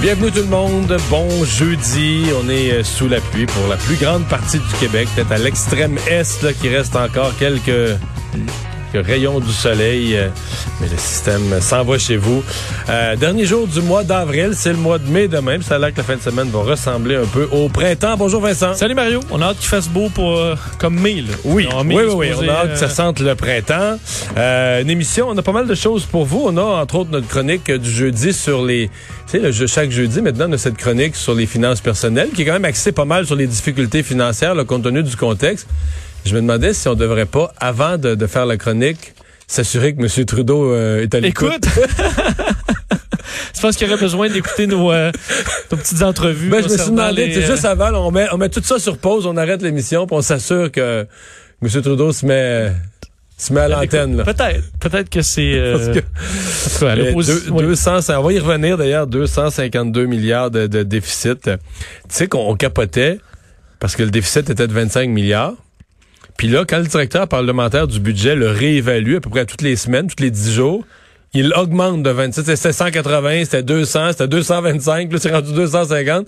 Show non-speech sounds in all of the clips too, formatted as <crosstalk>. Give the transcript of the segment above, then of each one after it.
Bienvenue tout le monde, bon jeudi. On est euh, sous la pluie pour la plus grande partie du Québec, peut-être à l'extrême est, là, qui reste encore quelques, rayons du soleil. euh, Mais le système s'en va chez vous. Euh, dernier jour du mois d'avril, c'est le mois de mai demain. puis Ça a l'air que la fin de semaine va ressembler un peu au printemps. Bonjour Vincent. Salut Mario, on a hâte qu'il fasse beau pour euh, comme mai là. Oui, oui, mai, oui, oui, on a hâte que ça sente le printemps. Une émission, on a pas mal de choses pour vous. On a entre autres notre chronique du jeudi sur les... Tu sais, le jeu- chaque jeudi, maintenant, on a cette chronique sur les finances personnelles qui est quand même axée pas mal sur les difficultés financières, là, compte tenu du contexte. Je me demandais si on devrait pas, avant de, de faire la chronique, s'assurer que M. Trudeau euh, est à l'écoute. Écoute, <laughs> je pense qu'il y aurait besoin d'écouter nos, euh, nos petites entrevues. Ben, je me suis demandé, les, c'est euh, juste avant, là, on met, on met tout ça sur pause, on arrête l'émission, puis on s'assure que M. Trudeau se met, se met à l'antenne. là. Peut-être, peut-être que c'est. euh, Euh, oui. 200, on va y revenir d'ailleurs, 252 milliards de, de déficit. Tu sais qu'on on capotait parce que le déficit était de 25 milliards. Puis là, quand le directeur parlementaire du budget le réévalue à peu près toutes les semaines, tous les 10 jours, il augmente de 27. C'était 180, c'était 200, c'était 225, puis là, c'est rendu 250.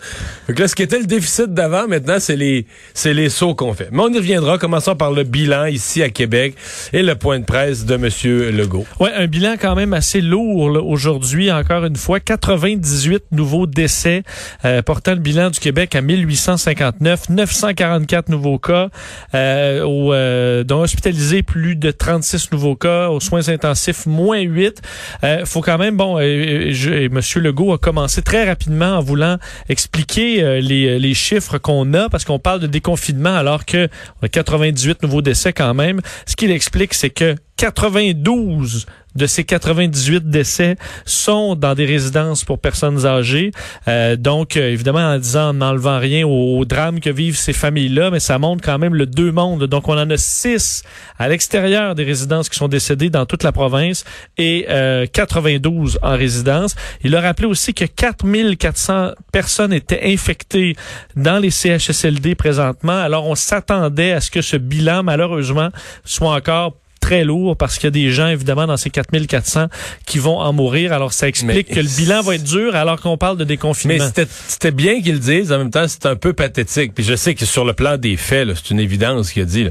Donc là, ce qui était le déficit d'avant, maintenant, c'est les, c'est les sauts qu'on fait. Mais on y reviendra. Commençons par le bilan ici à Québec et le point de presse de M. Legault. Ouais, un bilan quand même assez lourd là, aujourd'hui, encore une fois. 98 nouveaux décès, euh, portant le bilan du Québec à 1859, 944 nouveaux cas, euh, au, euh, dont hospitalisés plus de 36 nouveaux cas, aux soins intensifs moins 8. Euh, faut quand même, bon, euh, et Monsieur Legault a commencé très rapidement en voulant expliquer euh, les, les chiffres qu'on a, parce qu'on parle de déconfinement alors que on a 98 nouveaux décès quand même. Ce qu'il explique, c'est que 92 de ces 98 décès sont dans des résidences pour personnes âgées. Euh, donc, euh, évidemment, en disant, en n'enlevant rien au, au drame que vivent ces familles-là, mais ça montre quand même le deux mondes. Donc, on en a six à l'extérieur des résidences qui sont décédées dans toute la province et euh, 92 en résidence. Il a rappelé aussi que 4400 personnes étaient infectées dans les CHSLD présentement. Alors, on s'attendait à ce que ce bilan, malheureusement, soit encore très lourd parce qu'il y a des gens, évidemment, dans ces 4400 qui vont en mourir. Alors, ça explique Mais- que le bilan va être dur alors qu'on parle de Mais déconfinement. c'était c'était bien qu'ils le disent. En même temps, c'est un peu pathétique. Puis je sais que sur le plan des faits, c'est une évidence qu'il a dit. là.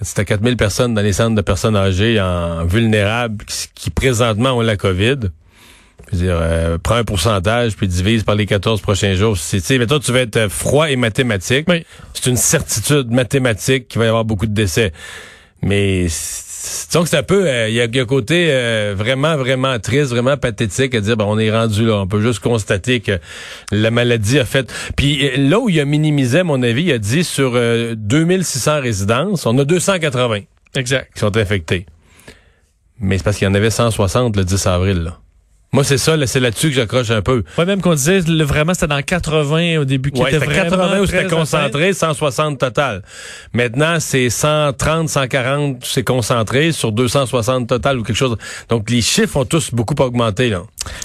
C'était 4000 personnes dans les centres de personnes âgées en vulnérables qui, qui présentement ont la COVID. Je veux dire, euh, prends un pourcentage puis divise par les 14 prochains jours. C'est, tu sais, mettons, tu vas être froid et mathématique. Oui. C'est une certitude mathématique qu'il va y avoir beaucoup de décès. Mais que c'est un peu, euh, il y, a, il y a un côté euh, vraiment, vraiment triste, vraiment pathétique à dire, ben, on est rendu là. On peut juste constater que la maladie a fait. Puis euh, là où il a minimisé, à mon avis, il a dit sur euh, 2600 résidences, on a 280 Exact. qui sont infectés. Mais c'est parce qu'il y en avait 160 le 10 avril. Là. Moi, c'est ça, c'est là-dessus que j'accroche un peu. Ouais, même qu'on disait, le- vraiment, c'était dans 80 au début, qui Ouais, était vraiment 80 où c'était concentré, 160 total. Maintenant, c'est 130, 140, c'est concentré sur 260 total ou quelque chose. Donc, les chiffres ont tous beaucoup augmenté, là.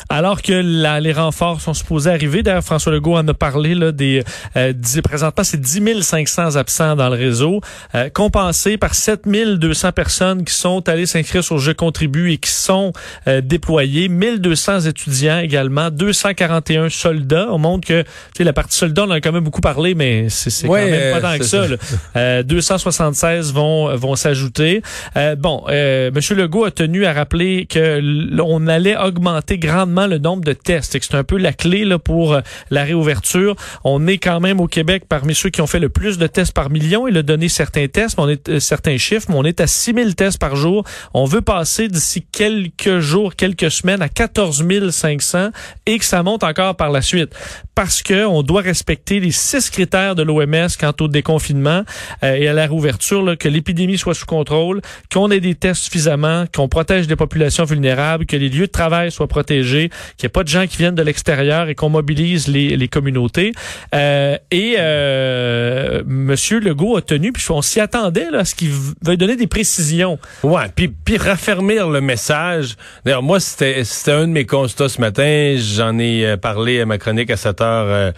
Alors que la- les renforts sont supposés arriver. D'ailleurs, François Legault en a parlé, là, des, euh, dix- présentement, c'est 10 500 absents dans le réseau, euh, compensés par 7 200 personnes qui sont allées s'inscrire sur Je contribue et qui sont euh, déployées, 1200 étudiants également, 241 soldats. On montre que, la partie soldats, on en a quand même beaucoup parlé, mais c'est Ouais, quand même pas euh, tant que ça. ça. là. Euh, 276 vont vont s'ajouter. Euh, bon, euh, Monsieur Legault a tenu à rappeler que on allait augmenter grandement le nombre de tests. Et que C'est un peu la clé là, pour la réouverture. On est quand même au Québec parmi ceux qui ont fait le plus de tests par million. Il a donné certains tests, mais on est certains chiffres, mais on est à 6000 tests par jour. On veut passer d'ici quelques jours, quelques semaines à 14 500 et que ça monte encore par la suite. parce que on doit respecter les six critères de l'OMS quant au déconfinement euh, et à la réouverture, là, que l'épidémie soit sous contrôle, qu'on ait des tests suffisamment, qu'on protège les populations vulnérables, que les lieux de travail soient protégés, qu'il n'y ait pas de gens qui viennent de l'extérieur et qu'on mobilise les, les communautés. Euh, et euh, Monsieur Legault a tenu, puis on s'y attendait là, à ce qu'il veuille donner des précisions. Ouais, puis puis raffermir le message. D'ailleurs, moi c'était un de mes constats ce matin. J'en ai euh, parlé à ma chronique à 7 heures euh,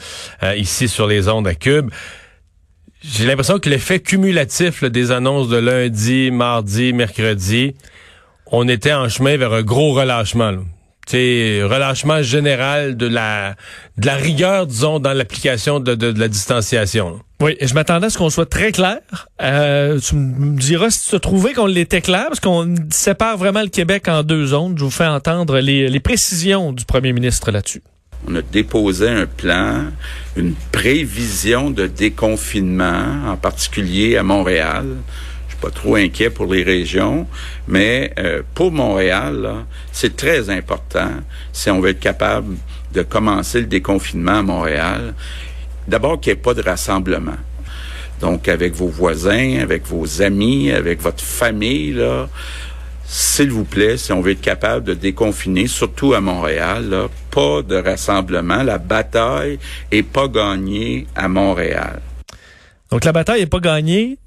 euh, ici sur les ondes à Cube. J'ai l'impression que l'effet cumulatif là, des annonces de lundi, mardi, mercredi, on était en chemin vers un gros relâchement. Là. T'sais, relâchement général de la de la rigueur, disons, dans l'application de, de, de, la distanciation. Oui, et je m'attendais à ce qu'on soit très clair. Euh, tu me diras si tu as trouvé qu'on l'était clair, parce qu'on sépare vraiment le Québec en deux zones. Je vous fais entendre les, les précisions du premier ministre là-dessus. On a déposé un plan, une prévision de déconfinement, en particulier à Montréal. Pas trop inquiet pour les régions, mais euh, pour Montréal, c'est très important si on veut être capable de commencer le déconfinement à Montréal. D'abord qu'il n'y ait pas de rassemblement. Donc avec vos voisins, avec vos amis, avec votre famille, là, s'il vous plaît, si on veut être capable de déconfiner, surtout à Montréal, là, pas de rassemblement. La bataille est pas gagnée à Montréal. Donc la bataille est pas gagnée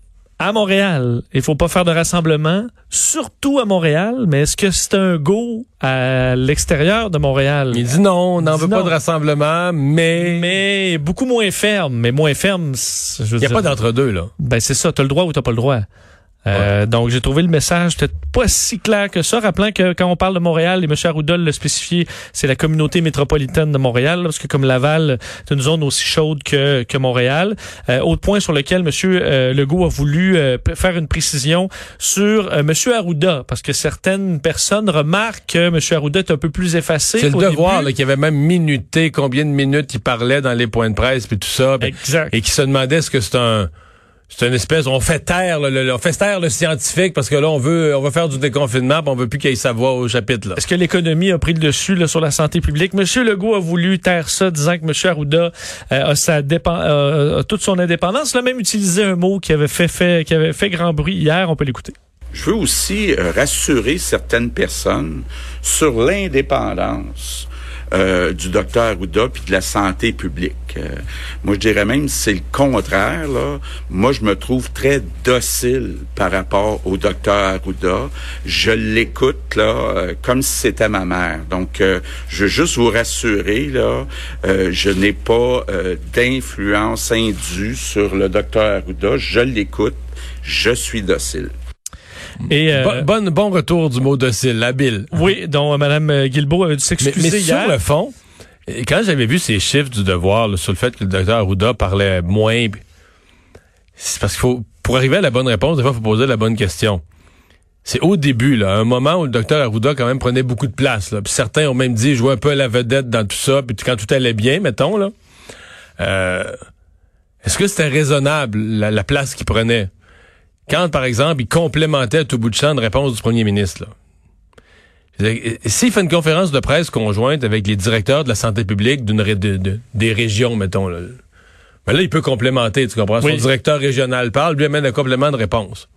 à Montréal. Il faut pas faire de rassemblement, surtout à Montréal. Mais est-ce que c'est un go à l'extérieur de Montréal? Il dit non, on n'en veut non. pas de rassemblement, mais... Mais beaucoup moins ferme. Mais moins ferme, Il n'y a pas d'entre-deux, là. Ben c'est ça, t'as le droit ou t'as pas le droit. Euh, ouais. Donc, j'ai trouvé le message peut-être pas si clair que ça, rappelant que quand on parle de Montréal, et M. Arruda l'a spécifié, c'est la communauté métropolitaine de Montréal, parce que comme Laval, c'est une zone aussi chaude que, que Montréal. Euh, autre point sur lequel M. Euh, Legault a voulu euh, faire une précision sur euh, M. Arruda, parce que certaines personnes remarquent que M. Arruda est un peu plus effacé. C'est le devoir, qu'il avait même minuté combien de minutes il parlait dans les points de presse, puis tout ça. Exact. Et qui se demandait est-ce que c'est un c'est une espèce, on fait taire, le, le, on fait taire le scientifique parce que là, on veut, on veut faire du déconfinement, pis on veut plus qu'il y ait sa voix au chapitre. Est-ce que l'économie a pris le dessus là, sur la santé publique? Monsieur Legault a voulu taire ça, disant que Monsieur Arruda euh, a, sa dépend, euh, a toute son indépendance. Il a même utilisé un mot qui avait fait, fait, qui avait fait grand bruit hier. On peut l'écouter. Je veux aussi euh, rassurer certaines personnes sur l'indépendance euh, du docteur Arruda puis de la santé publique. Euh, moi, je dirais même c'est le contraire. Là. Moi, je me trouve très docile par rapport au docteur Arruda. Je l'écoute là euh, comme si c'était ma mère. Donc, euh, je veux juste vous rassurer là, je n'ai pas d'influence indue sur le docteur Arruda. Je l'écoute. Je suis docile. Et euh, bon, bon retour du mot docile, habile. Oui, dont Mme Guilbeault avait dû s'excuser mais, mais hier. sur le fond, quand j'avais vu ces chiffres du devoir là, sur le fait que le docteur Arruda parlait moins, c'est parce qu'il faut, pour arriver à la bonne réponse, des fois, il faut poser la bonne question. C'est au début, là, un moment où le docteur Arruda quand même prenait beaucoup de place. Là. Puis certains ont même dit jouer un peu à la vedette dans tout ça, puis quand tout allait bien, mettons là. Euh, Est-ce que c'était raisonnable la, la place qu'il prenait? Quand, par exemple, il complémentait à tout bout de champ une réponse du premier ministre. S'il fait une conférence de presse conjointe avec les directeurs de la santé publique d'une de, de, des régions, mettons, là, ben là, il peut complémenter, tu comprends? Oui. Son directeur régional parle, lui amène un complément de réponse.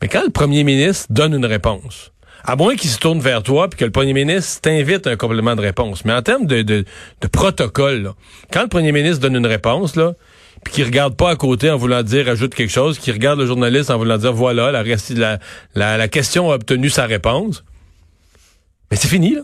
Mais quand le premier ministre donne une réponse, à moins qu'il se tourne vers toi puis que le premier ministre t'invite un complément de réponse. Mais en termes de, de, de protocole, là, quand le premier ministre donne une réponse, là, puis qui regarde pas à côté en voulant dire ajoute quelque chose, qui regarde le journaliste en voulant dire voilà, la, la, question a obtenu sa réponse. Mais c'est fini, là.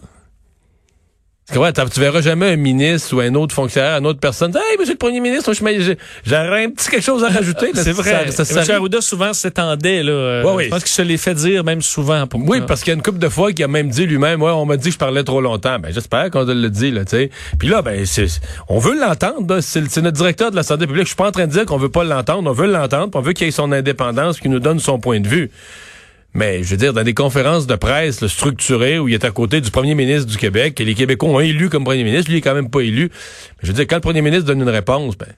Ouais, tu verras jamais un ministre ou un autre fonctionnaire, une autre personne dire Hey, monsieur le premier ministre, j'aurais un petit quelque chose à rajouter. C'est vrai. Ça, ça, M. Arruda souvent s'étendait. là. Ouais, oui. Je pense qu'il se l'est fait dire même souvent. Pour oui, parce qu'il y a une couple de fois qu'il a même dit lui-même Ouais, on m'a dit que je parlais trop longtemps. Ben j'espère qu'on le dit, là, tu sais. Puis là, ben c'est on veut l'entendre. C'est notre directeur de la santé publique. Je suis pas en train de dire qu'on veut pas l'entendre. On veut l'entendre. On veut qu'il ait son indépendance, qu'il nous donne son point de vue. Mais je veux dire, dans des conférences de presse là, structurées où il est à côté du premier ministre du Québec, et les Québécois ont élu comme premier ministre, lui il est quand même pas élu. Mais je veux dire, quand le premier ministre donne une réponse, ben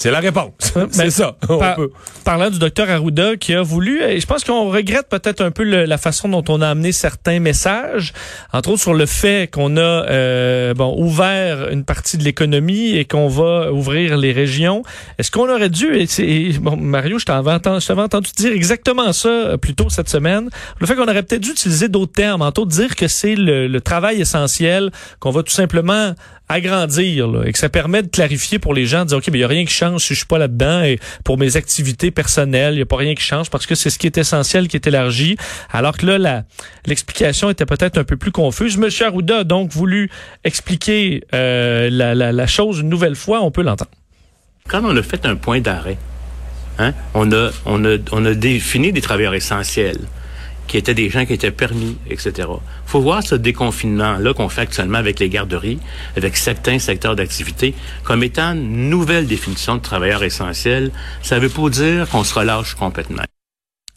C'est la réponse. <laughs> Ben, c'est ça. On par- peut- parlant du docteur Arruda qui a voulu, et je pense qu'on regrette peut-être un peu le- la façon dont on a amené certains messages, entre autres sur le fait qu'on a euh, bon ouvert une partie de l'économie et qu'on va ouvrir les régions. Est-ce qu'on aurait dû, et c'est- et bon Mario, je t'avais entendu, dire exactement ça euh, plus tôt cette semaine, le fait qu'on aurait peut-être dû utiliser d'autres termes, entre autres dire que c'est le, le travail essentiel, qu'on va tout simplement agrandir là, et que ça permet de clarifier pour les gens, de dire, OK, mais il n'y a rien qui change si je suis pas là-dedans et pour mes activités personnelles, il n'y a pas rien qui change parce que c'est ce qui est essentiel qui est élargi. Alors que là, l'explication était peut-être un peu plus confuse. Monsieur Arruda a donc voulu expliquer euh, la, la, la chose une nouvelle fois. On peut l'entendre. quand on a fait un point d'arrêt, hein, on, a, on, a, on a défini des travailleurs essentiels qui étaient des gens qui étaient permis, etc. faut voir ce déconfinement-là qu'on fait actuellement avec les garderies, avec certains secteurs d'activité, comme étant une nouvelle définition de travailleurs essentiels. Ça veut pas dire qu'on se relâche complètement.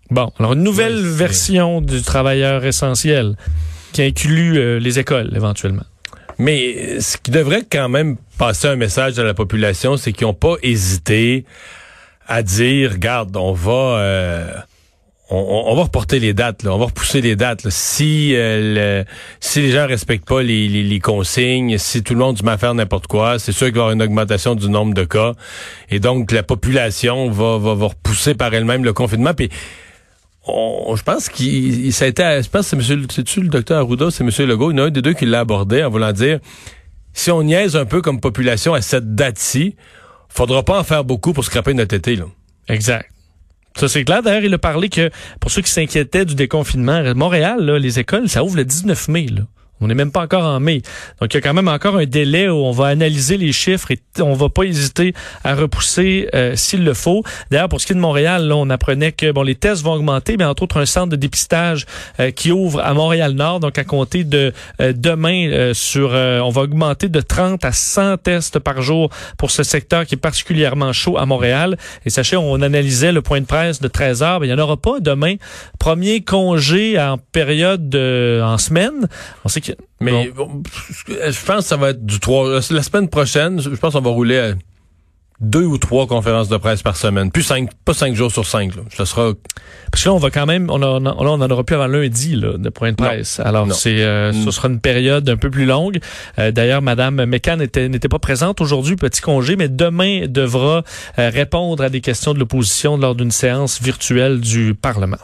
Bon, alors une nouvelle version du travailleur essentiel qui inclut euh, les écoles éventuellement. Mais euh, ce qui devrait quand même passer un message à la population, c'est qu'ils n'ont pas hésité à dire, regarde, on va, euh, on, va reporter les dates, là, on va repousser les dates. Si, euh, les gens respectent pas les, les- les consignes, si tout le monde se met à faire n'importe quoi, c'est sûr qu'il va y avoir une augmentation du nombre de cas. Et donc, la population va, va, va repousser par elle-même le confinement. Puis, on- je pense qu'il il- ça a été, je pense que c'est monsieur, c'est-tu le docteur Arruda, c'est monsieur Legault, il y en a un des deux qui l'a abordé en voulant dire, si on niaise un peu comme population à cette date-ci, faudra pas en faire beaucoup pour scraper notre été, là. Exact. Ça, c'est clair. D'ailleurs, il a parlé que pour ceux qui s'inquiétaient du déconfinement, Montréal, les écoles, ça ouvre le 19 mai. Là. On n'est même pas encore en mai. Donc, il y a quand même encore un délai où on va analyser les chiffres et on va pas hésiter à repousser euh, s'il le faut. D'ailleurs, pour ce qui est de Montréal, là, on apprenait que bon, les tests vont augmenter, mais entre autres un centre de dépistage euh, qui ouvre à Montréal-Nord. Donc, à compter de euh, demain, euh, sur, euh, on va augmenter de 30 à 100 tests par jour pour ce secteur qui est particulièrement chaud à Montréal. Et sachez, on analysait le point de presse de 13 heures. Il n'y en aura pas demain. Premier congé en période de- en semaine. On sait Mais bon, je pense que ça va être du 3. La semaine prochaine, je pense qu'on va rouler à deux ou trois conférences de presse par semaine. Plus cinq, pas cinq jours sur cinq. Là. Ça sera Parce que là, on va quand même, on, a, on, a- là, on en aura plus avant lundi là, de point de presse. Alors, c'est, euh, Mm. ce sera une période un peu plus longue. Euh, D'ailleurs, Madame McCann n'était n'était pas présente aujourd'hui, petit congé, mais demain devra euh, répondre à des questions de l'opposition lors d'une séance virtuelle du Parlement.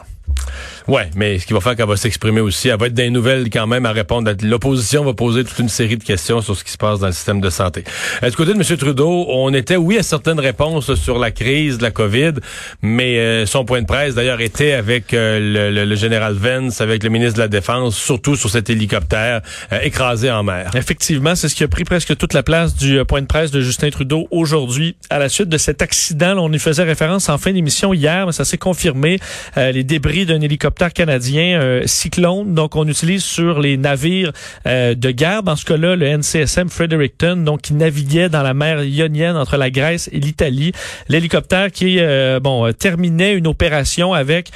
Ouais, mais ce qui va faire qu'elle va s'exprimer aussi, elle va être des nouvelles quand même à répondre. L'opposition va poser toute une série de questions sur ce qui se passe dans le système de santé. Euh, du côté de M. Trudeau, on était, oui, à certaines réponses sur la crise de la COVID, mais euh, son point de presse, d'ailleurs, était avec euh, le, général Vance, avec le ministre de la Défense, surtout sur cet hélicoptère euh, écrasé en mer. Effectivement, c'est ce qui a pris presque toute la place du point de presse de Justin Trudeau aujourd'hui à la suite de cet accident. On y faisait référence en fin d'émission hier, mais ça s'est confirmé. Les débris d'un hélicoptère canadien euh, Cyclone, donc on utilise sur les navires euh, de guerre. Dans ce cas-là, le NCSM Fredericton, donc qui naviguait dans la mer Ionienne entre la Grèce et l'Italie. L'hélicoptère qui euh, bon euh, terminait une opération avec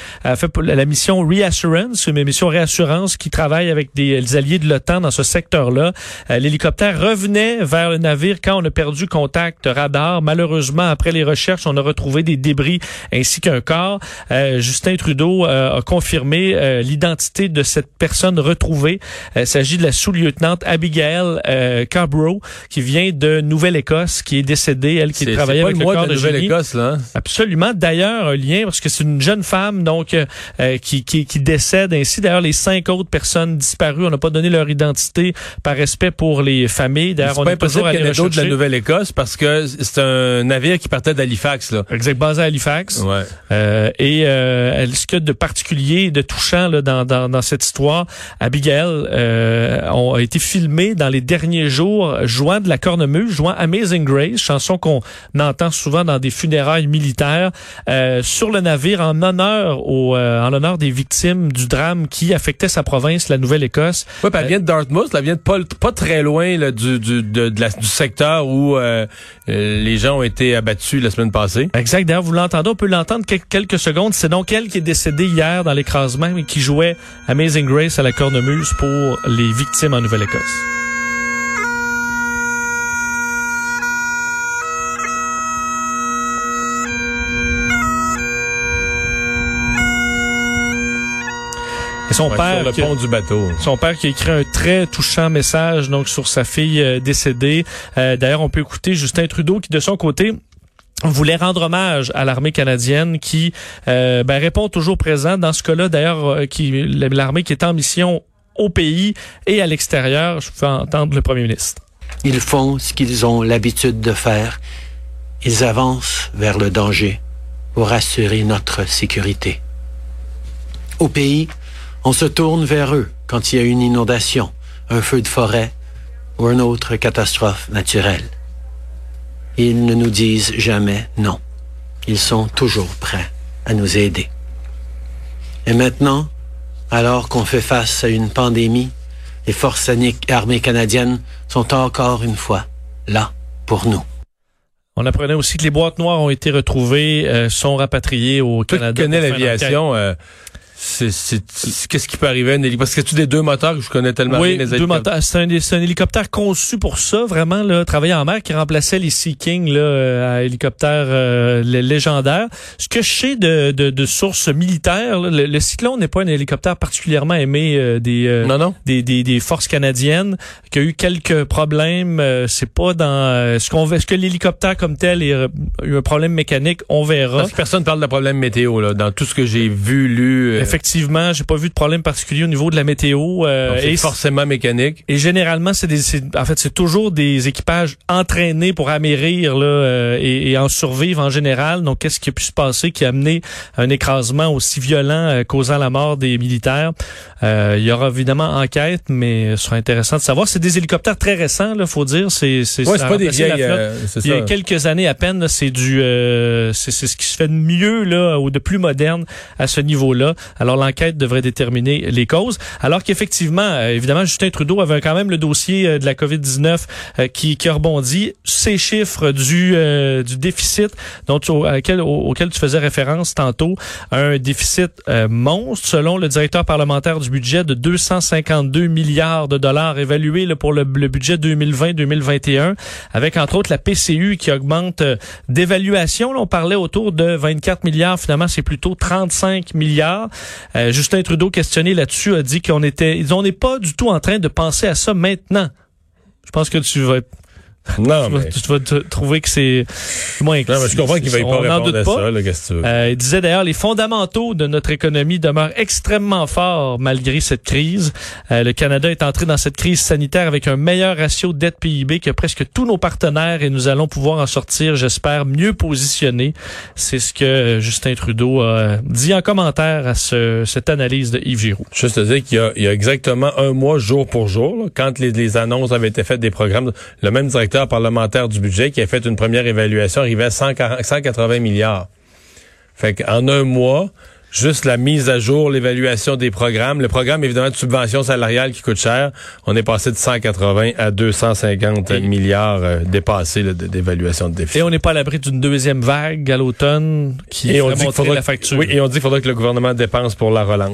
pour la mission Reassurance, une mission réassurance qui travaille avec des, des alliés de l'OTAN dans ce secteur-là. Euh, L'hélicoptère revenait vers le navire quand on a perdu contact radar. Malheureusement, après les recherches, on a retrouvé des débris ainsi qu'un corps. Euh, Justin Trudeau euh, a confirmé euh, l'identité de cette personne retrouvée. Euh, il s'agit de la sous-lieutenante Abigail euh, qui vient de Nouvelle-Écosse, qui est décédée, elle qui travaillait avec le corps de de. Nouvelle-Écosse, là. hein? Absolument. D'ailleurs, un lien parce que c'est une jeune femme donc euh, qui, qui, qui décède ainsi. D'ailleurs, les cinq autres personnes disparues, on n'a pas donné leur identité par respect pour les familles. D'ailleurs, on pas est toujours d'autres de la. Nouvelle-Écosse parce que c'est un navire qui partait d'Halifax, là. Exact, basé à Halifax. Ouais. Euh, et euh, elle- ce qu'il y de touchant là, dans, dans, dans cette histoire, Abigail euh, a été filmée dans les derniers jours jouant de la cornemuse, jouant Amazing Grace, chanson qu'on entend souvent dans des funérailles militaires, euh, sur le navire en honneur au, euh, en honneur des victimes du drame qui affectait sa province, la Nouvelle-Écosse. Puis elle vient de Dartmouth, elle vient de pas, pas très loin là, du, du, de, de la- du secteur où euh, euh, les gens ont été abattus la semaine passée. Exact. D'ailleurs, vous l'entendez, on peut l'entendre quel- quelques secondes. C'est donc elle qui est décédée hier dans d'écrasement, mais qui jouait Amazing Grace à la cornemuse pour les victimes en Nouvelle-Écosse. Et son père, du bateau. Son père qui a écrit un très touchant message donc sur sa fille euh, décédée. Euh, d'ailleurs, on peut écouter Justin Trudeau qui de son côté voulait rendre hommage à l'armée canadienne qui euh, ben, répond toujours présent. Dans ce cas-là, d'ailleurs, euh, qui l'armée qui est en mission au pays et à l'extérieur. Je peux entendre le premier ministre. Ils font ce qu'ils ont l'habitude de faire. Ils avancent vers le danger pour assurer notre sécurité. Au pays, on se tourne vers eux quand il y a une inondation, un feu de forêt ou une autre catastrophe naturelle. Ils ne nous disent jamais non. Ils sont toujours prêts à nous aider. Et maintenant, alors qu'on fait face à une pandémie, les forces armées canadiennes sont encore une fois là pour nous. On apprenait aussi que les boîtes noires ont été retrouvées, euh, sont rapatriées au Canada. qui connais l'aviation, euh, qu'est-ce qui peut arriver à un hélicoptère? Parce que tu des deux moteurs que je connais tellement Oui, bien les deux moteurs. C'est un, hélicoptère conçu pour ça, vraiment, là, travailler en mer, qui remplaçait les Sea King, là, euh, à hélicoptères euh, lé- légendaires. Ce que je sais de, de, de sources militaires, là, le, le Cyclone n'est pas un hélicoptère particulièrement aimé euh, des, euh, Non, non. des, des, des forces canadiennes, qui a eu quelques problèmes. euh, c'est pas dans euh, ce qu'on est-ce que l'hélicoptère comme tel a eu un problème mécanique, on verra. Parce que personne parle de problème météo, là, dans tout ce que j'ai vu, lu. Euh, Effectivement, j'ai pas vu de problème particulier au niveau de la météo. euh, c'est et forcément mécanique. Et généralement, c'est des, en fait, c'est toujours des équipages entraînés pour amérir là, euh, et, et en survivre en général. Donc, qu'est-ce qui a pu se passer qui a amené un écrasement aussi violent euh, causant la mort des militaires? Euh, Il y aura évidemment enquête, mais ce sera intéressant de savoir. C'est des hélicoptères très récents, là, faut dire. C'est c'est Ouais, pas des vieilles. euh, Il y a quelques années à peine, là, c'est du, euh, c'est c'est ce qui se fait de mieux là ou de plus moderne à ce niveau-là. Alors l'enquête devrait déterminer les causes. Alors qu'effectivement, euh, évidemment, Justin Trudeau avait quand même le dossier euh, de la COVID-19 euh, qui, qui a rebondi. Ces chiffres du euh, du déficit dont auquel, au- auquel tu faisais référence tantôt, un déficit euh, monstre selon le directeur parlementaire du budget de 252 milliards de dollars évalué là, pour le, le budget 2020-2021 avec entre autres la PCU qui augmente d'évaluation. On parlait autour de 24 milliards. Finalement, c'est plutôt 35 milliards. Euh, Justin Trudeau, questionné là-dessus, a dit qu'on était, on n'est pas du tout en train de penser à ça maintenant. Je pense que tu vas, Non, tu vas, mais, tu vas te trouver que c'est moins. non, mais je comprends qu'il va y pas répondre à pas. ça, là, qu'est-ce que tu veux? Euh, il disait d'ailleurs les fondamentaux de notre économie demeurent extrêmement forts malgré cette crise. Euh, le Canada est entré dans cette crise sanitaire avec un meilleur ratio dette PIB que presque tous nos partenaires et nous allons pouvoir en sortir, j'espère, mieux positionnés. C'est ce que euh, Justin Trudeau a dit en commentaire à ce- cette analyse de Yves Giroux. Juste te dire qu'il y a, il y a exactement un mois, jour pour jour, là, quand les, les annonces avaient été faites des programmes, le même directeur parlementaire du budget qui a fait une première évaluation arrivait à 140 180 milliards. Fait qu'en un mois, juste la mise à jour, l'évaluation des programmes, le programme évidemment de subvention salariale qui coûte cher, on est passé de 180 à 250 Et- milliards euh, dépassés d'évaluation de déficit. Et on n'est pas à l'abri d'une deuxième vague à l'automne qui Et on dit qu'il monter faudra la facture. Oui, et on dit qu'il faudra que le gouvernement dépense pour la relance.